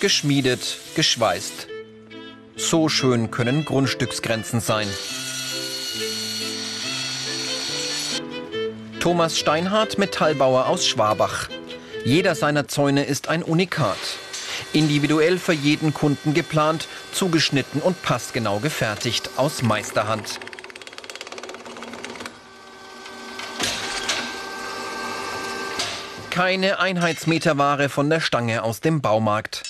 geschmiedet, geschweißt. So schön können Grundstücksgrenzen sein. Thomas Steinhardt, Metallbauer aus Schwabach. Jeder seiner Zäune ist ein Unikat. Individuell für jeden Kunden geplant, zugeschnitten und passgenau gefertigt aus Meisterhand. Keine Einheitsmeterware von der Stange aus dem Baumarkt.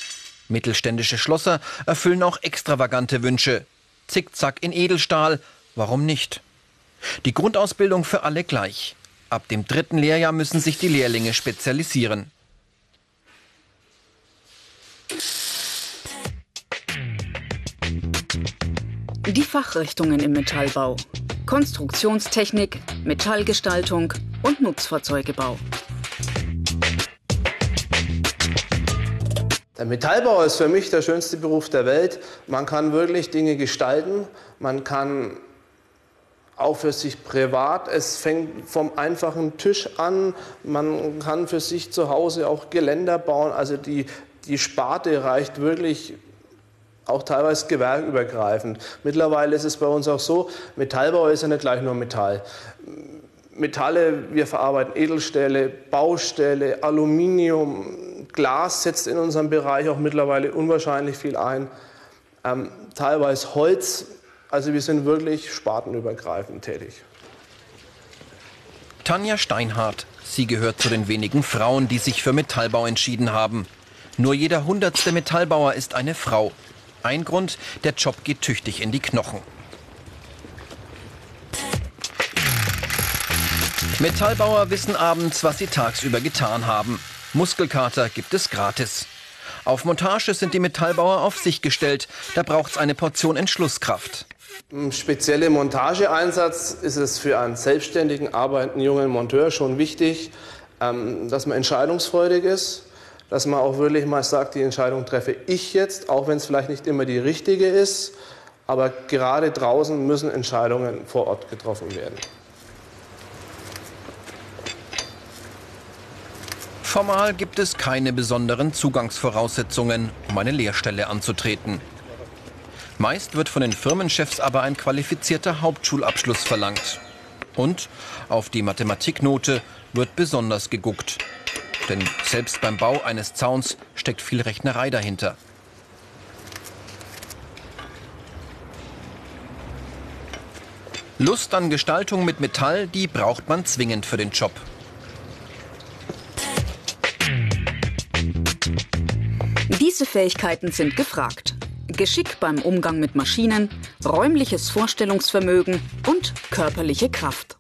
Mittelständische Schlosser erfüllen auch extravagante Wünsche. Zickzack in Edelstahl, warum nicht? Die Grundausbildung für alle gleich. Ab dem dritten Lehrjahr müssen sich die Lehrlinge spezialisieren. Die Fachrichtungen im Metallbau. Konstruktionstechnik, Metallgestaltung und Nutzfahrzeugebau. Der Metallbau ist für mich der schönste Beruf der Welt. Man kann wirklich Dinge gestalten, man kann auch für sich privat. Es fängt vom einfachen Tisch an. Man kann für sich zu Hause auch Geländer bauen. Also die, die Sparte reicht wirklich auch teilweise gewerkübergreifend. Mittlerweile ist es bei uns auch so, Metallbau ist ja nicht gleich nur Metall. Metalle, wir verarbeiten Edelstähle, Baustähle, Aluminium, Glas setzt in unserem Bereich auch mittlerweile unwahrscheinlich viel ein. Ähm, teilweise Holz, also wir sind wirklich spartenübergreifend tätig. Tanja Steinhardt. Sie gehört zu den wenigen Frauen, die sich für Metallbau entschieden haben. Nur jeder hundertste Metallbauer ist eine Frau. Ein Grund, der Job geht tüchtig in die Knochen. Metallbauer wissen abends, was sie tagsüber getan haben. Muskelkater gibt es gratis. Auf Montage sind die Metallbauer auf sich gestellt. Da braucht es eine Portion Entschlusskraft. Im speziellen Montageeinsatz ist es für einen selbstständigen, arbeitenden jungen Monteur schon wichtig, ähm, dass man entscheidungsfreudig ist, dass man auch wirklich mal sagt, die Entscheidung treffe ich jetzt, auch wenn es vielleicht nicht immer die richtige ist. Aber gerade draußen müssen Entscheidungen vor Ort getroffen werden. Formal gibt es keine besonderen Zugangsvoraussetzungen, um eine Lehrstelle anzutreten. Meist wird von den Firmenchefs aber ein qualifizierter Hauptschulabschluss verlangt. Und auf die Mathematiknote wird besonders geguckt. Denn selbst beim Bau eines Zauns steckt viel Rechnerei dahinter. Lust an Gestaltung mit Metall, die braucht man zwingend für den Job. Diese Fähigkeiten sind gefragt. Geschick beim Umgang mit Maschinen, räumliches Vorstellungsvermögen und körperliche Kraft.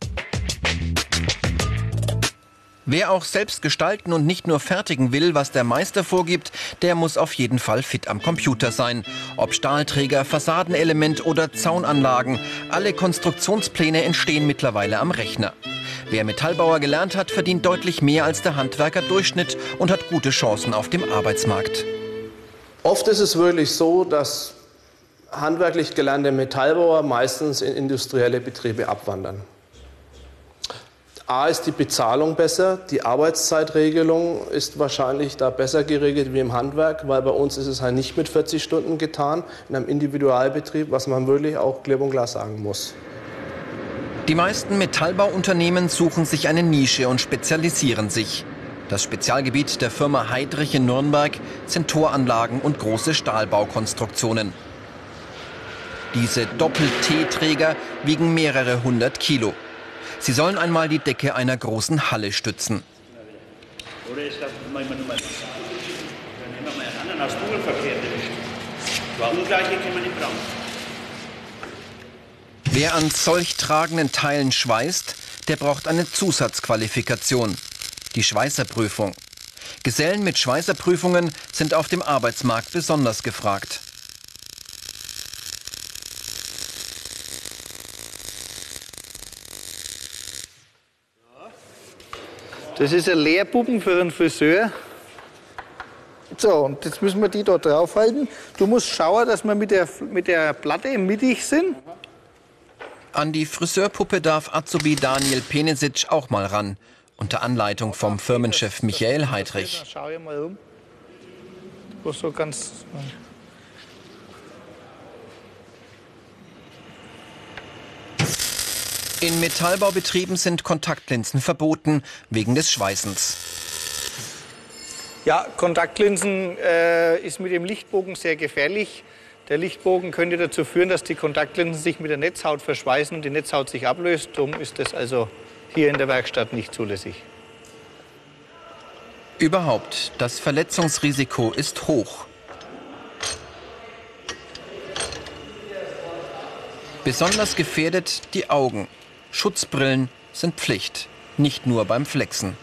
Wer auch selbst gestalten und nicht nur fertigen will, was der Meister vorgibt, der muss auf jeden Fall fit am Computer sein. Ob Stahlträger, Fassadenelement oder Zaunanlagen, alle Konstruktionspläne entstehen mittlerweile am Rechner. Wer Metallbauer gelernt hat, verdient deutlich mehr als der Handwerker Durchschnitt und hat gute Chancen auf dem Arbeitsmarkt. Oft ist es wirklich so, dass handwerklich gelernte Metallbauer meistens in industrielle Betriebe abwandern. A ist die Bezahlung besser, die Arbeitszeitregelung ist wahrscheinlich da besser geregelt wie im Handwerk, weil bei uns ist es halt nicht mit 40 Stunden getan, in einem Individualbetrieb, was man wirklich auch klipp und klar sagen muss. Die meisten Metallbauunternehmen suchen sich eine Nische und spezialisieren sich. Das Spezialgebiet der Firma Heidrich in Nürnberg sind Toranlagen und große Stahlbaukonstruktionen. Diese Doppel-T-Träger wiegen mehrere hundert Kilo. Sie sollen einmal die Decke einer großen Halle stützen. Wer an solch tragenden Teilen schweißt, der braucht eine Zusatzqualifikation, die Schweißerprüfung. Gesellen mit Schweißerprüfungen sind auf dem Arbeitsmarkt besonders gefragt. Das ist ein Lehrbuben für einen Friseur. So, und jetzt müssen wir die da draufhalten. Du musst schauen, dass wir mit der, mit der Platte mittig sind. An die Friseurpuppe darf Azubi Daniel Penesic auch mal ran. Unter Anleitung vom Firmenchef Michael Heidrich. In Metallbaubetrieben sind Kontaktlinsen verboten wegen des Schweißens. Ja, Kontaktlinsen äh, ist mit dem Lichtbogen sehr gefährlich. Der Lichtbogen könnte dazu führen, dass die Kontaktlinsen sich mit der Netzhaut verschweißen und die Netzhaut sich ablöst. Darum ist das also hier in der Werkstatt nicht zulässig. Überhaupt, das Verletzungsrisiko ist hoch. Besonders gefährdet die Augen. Schutzbrillen sind Pflicht, nicht nur beim Flexen.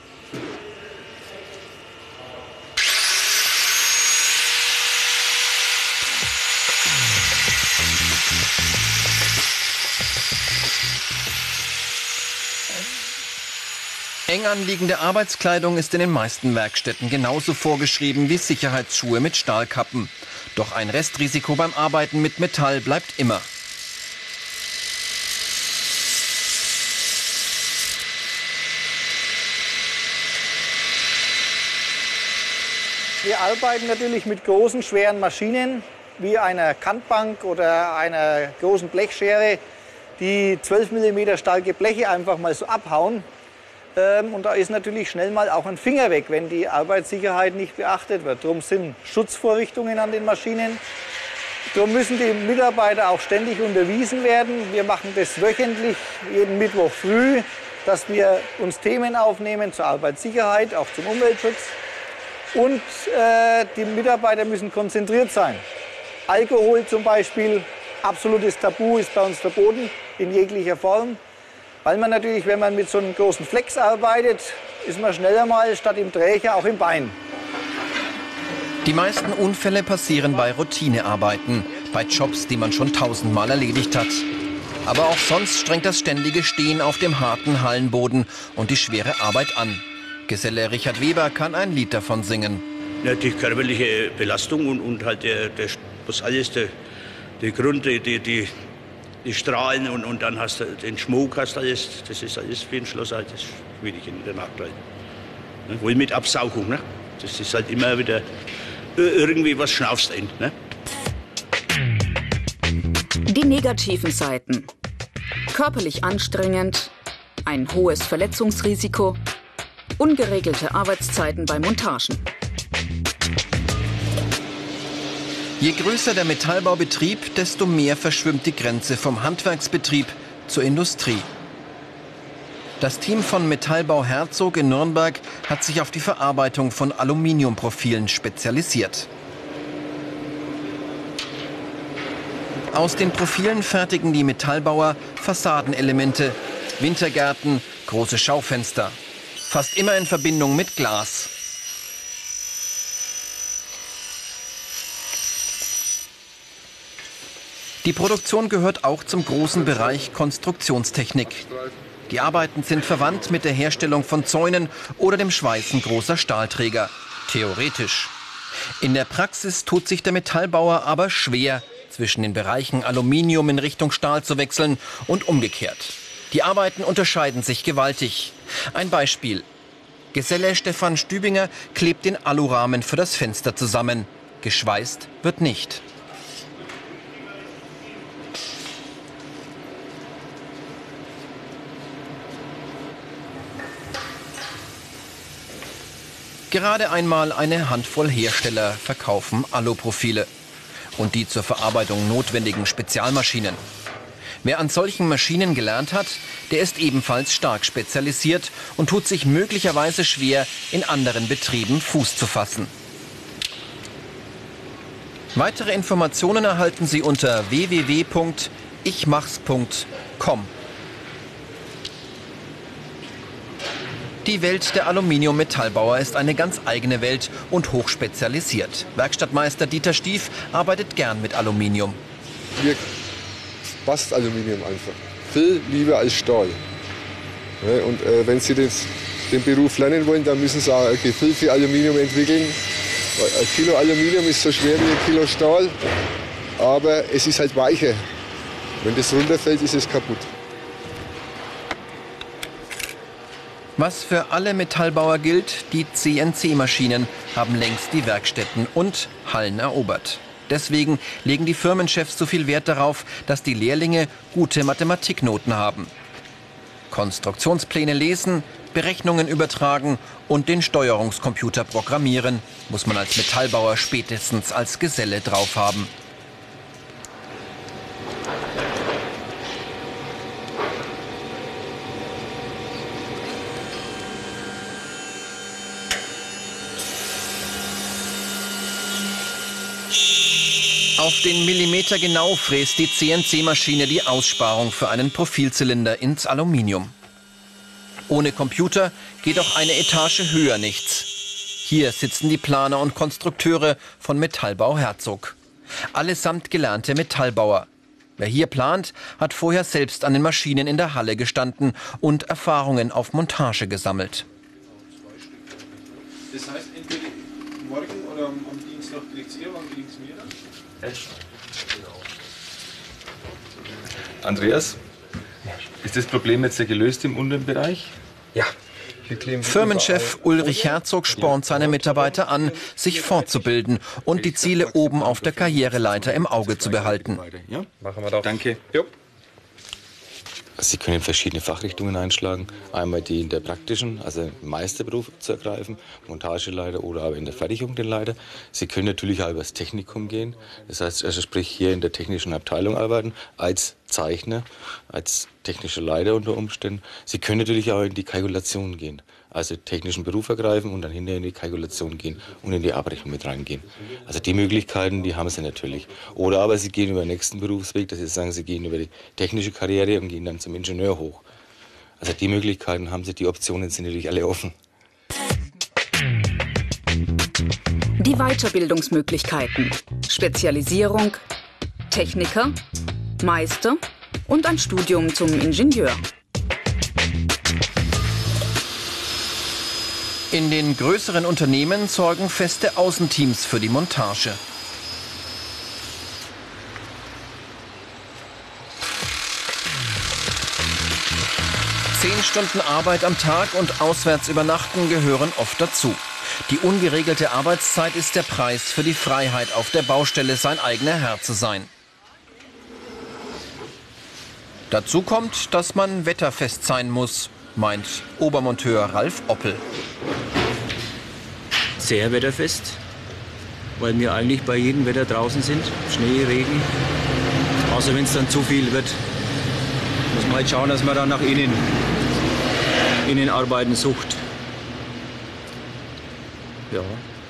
Eng anliegende Arbeitskleidung ist in den meisten Werkstätten genauso vorgeschrieben wie Sicherheitsschuhe mit Stahlkappen. Doch ein Restrisiko beim Arbeiten mit Metall bleibt immer. Wir arbeiten natürlich mit großen, schweren Maschinen wie einer Kantbank oder einer großen Blechschere, die 12 mm starke Bleche einfach mal so abhauen. Ähm, und da ist natürlich schnell mal auch ein Finger weg, wenn die Arbeitssicherheit nicht beachtet wird. Darum sind Schutzvorrichtungen an den Maschinen. Darum müssen die Mitarbeiter auch ständig unterwiesen werden. Wir machen das wöchentlich, jeden Mittwoch früh, dass wir uns Themen aufnehmen zur Arbeitssicherheit, auch zum Umweltschutz. Und äh, die Mitarbeiter müssen konzentriert sein. Alkohol zum Beispiel, absolutes Tabu, ist bei uns verboten in jeglicher Form. Weil man natürlich, wenn man mit so einem großen Flex arbeitet, ist man schneller mal statt im Träger auch im Bein. Die meisten Unfälle passieren bei Routinearbeiten, bei Jobs, die man schon tausendmal erledigt hat. Aber auch sonst strengt das ständige Stehen auf dem harten Hallenboden und die schwere Arbeit an. Geselle Richard Weber kann ein Lied davon singen. Ja, die körperliche Belastung und, und halt der, der, was alles, der, der Grund, die, die, die Strahlen und, und dann hast du den Schmuck, hast alles, das ist alles für ein Schloss halt, das ist schwierig in der Nachtlein. Ne? Wohl mit Absaugung, ne? das ist halt immer wieder irgendwie was schnaufst ein. Ne? Die negativen Seiten. Körperlich anstrengend, ein hohes Verletzungsrisiko, ungeregelte Arbeitszeiten bei Montagen. Je größer der Metallbaubetrieb, desto mehr verschwimmt die Grenze vom Handwerksbetrieb zur Industrie. Das Team von Metallbau Herzog in Nürnberg hat sich auf die Verarbeitung von Aluminiumprofilen spezialisiert. Aus den Profilen fertigen die Metallbauer Fassadenelemente, Wintergärten, große Schaufenster fast immer in Verbindung mit Glas. Die Produktion gehört auch zum großen Bereich Konstruktionstechnik. Die Arbeiten sind verwandt mit der Herstellung von Zäunen oder dem Schweißen großer Stahlträger. Theoretisch. In der Praxis tut sich der Metallbauer aber schwer, zwischen den Bereichen Aluminium in Richtung Stahl zu wechseln und umgekehrt. Die Arbeiten unterscheiden sich gewaltig. Ein Beispiel. Geselle Stefan Stübinger klebt den Alurahmen für das Fenster zusammen. Geschweißt wird nicht. Gerade einmal eine Handvoll Hersteller verkaufen Aluprofile und die zur Verarbeitung notwendigen Spezialmaschinen. Wer an solchen Maschinen gelernt hat, der ist ebenfalls stark spezialisiert und tut sich möglicherweise schwer, in anderen Betrieben Fuß zu fassen. Weitere Informationen erhalten Sie unter www.ichmachs.com. Die Welt der Aluminium-Metallbauer ist eine ganz eigene Welt und hochspezialisiert. Werkstattmeister Dieter Stief arbeitet gern mit Aluminium. Wir passt Aluminium einfach. Viel lieber als Stahl. Ja, und äh, wenn Sie den Beruf lernen wollen, dann müssen Sie auch okay, viel für Aluminium entwickeln. Ein Kilo Aluminium ist so schwer wie ein Kilo Stahl, aber es ist halt weicher. Wenn das runterfällt, ist es kaputt. Was für alle Metallbauer gilt, die CNC-Maschinen haben längst die Werkstätten und Hallen erobert. Deswegen legen die Firmenchefs so viel Wert darauf, dass die Lehrlinge gute Mathematiknoten haben. Konstruktionspläne lesen, Berechnungen übertragen und den Steuerungskomputer programmieren, muss man als Metallbauer spätestens als Geselle drauf haben. Auf den Millimeter genau fräst die CNC-Maschine die Aussparung für einen Profilzylinder ins Aluminium. Ohne Computer geht auch eine Etage höher nichts. Hier sitzen die Planer und Konstrukteure von Metallbau Herzog. Allesamt gelernte Metallbauer. Wer hier plant, hat vorher selbst an den Maschinen in der Halle gestanden und Erfahrungen auf Montage gesammelt. Das heißt, entweder morgen oder am Dienstag kriegt ihr, wann kriegt mir dann? Andreas, ist das Problem jetzt gelöst im unteren Bereich? Ja. Firmenchef Ulrich Herzog spornt seine Mitarbeiter an, sich fortzubilden und die Ziele oben auf der Karriereleiter im Auge zu behalten. Machen wir doch. Danke. Sie können verschiedene Fachrichtungen einschlagen. Einmal die in der praktischen, also Meisterberuf zu ergreifen, Montageleiter oder aber in der Fertigung den Leiter. Sie können natürlich auch über das Technikum gehen. Das heißt, also sprich hier in der technischen Abteilung arbeiten, als Zeichner, als technischer Leiter unter Umständen. Sie können natürlich auch in die Kalkulation gehen also technischen Beruf ergreifen und dann hinterher in die Kalkulation gehen und in die Abrechnung mit reingehen. Also die Möglichkeiten, die haben sie natürlich. Oder aber sie gehen über den nächsten Berufsweg, dass sie sagen, sie gehen über die technische Karriere und gehen dann zum Ingenieur hoch. Also die Möglichkeiten haben sie, die Optionen sind natürlich alle offen. Die Weiterbildungsmöglichkeiten. Spezialisierung, Techniker, Meister und ein Studium zum Ingenieur. In den größeren Unternehmen sorgen feste Außenteams für die Montage. Zehn Stunden Arbeit am Tag und auswärts übernachten gehören oft dazu. Die ungeregelte Arbeitszeit ist der Preis für die Freiheit, auf der Baustelle sein eigener Herr zu sein. Dazu kommt, dass man wetterfest sein muss meint Obermonteur Ralf Oppel. Sehr wetterfest, weil wir eigentlich bei jedem Wetter draußen sind. Schnee, Regen. Außer wenn es dann zu viel wird, muss man halt schauen, dass man dann nach innen, innen arbeiten sucht. Ja,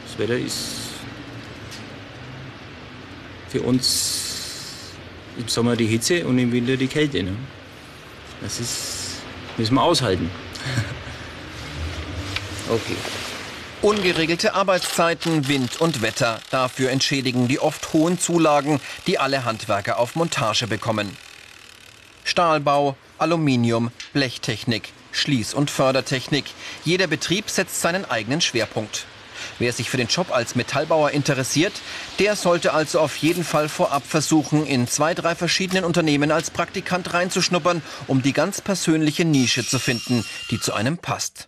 das Wetter ist für uns im Sommer die Hitze und im Winter die Kälte. Ne? Das ist Müssen wir aushalten. okay. Ungeregelte Arbeitszeiten, Wind und Wetter. Dafür entschädigen die oft hohen Zulagen, die alle Handwerker auf Montage bekommen. Stahlbau, Aluminium, Blechtechnik, Schließ- und Fördertechnik. Jeder Betrieb setzt seinen eigenen Schwerpunkt. Wer sich für den Job als Metallbauer interessiert, der sollte also auf jeden Fall vorab versuchen, in zwei, drei verschiedenen Unternehmen als Praktikant reinzuschnuppern, um die ganz persönliche Nische zu finden, die zu einem passt.